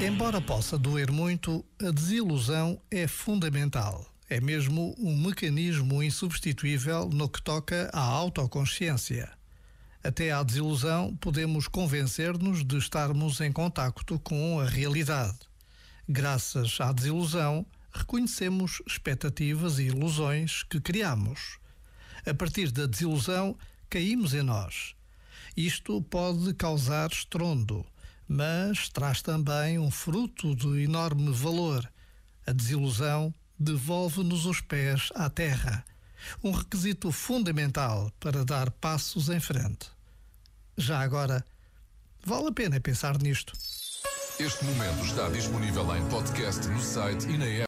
Embora possa doer muito, a desilusão é fundamental. É mesmo um mecanismo insubstituível no que toca à autoconsciência. Até à desilusão, podemos convencer-nos de estarmos em contacto com a realidade. Graças à desilusão, reconhecemos expectativas e ilusões que criamos. A partir da desilusão, caímos em nós. Isto pode causar estrondo mas traz também um fruto de enorme valor. A desilusão devolve-nos os pés à terra, um requisito fundamental para dar passos em frente. Já agora, vale a pena pensar nisto. Este momento está disponível em podcast no site e na app.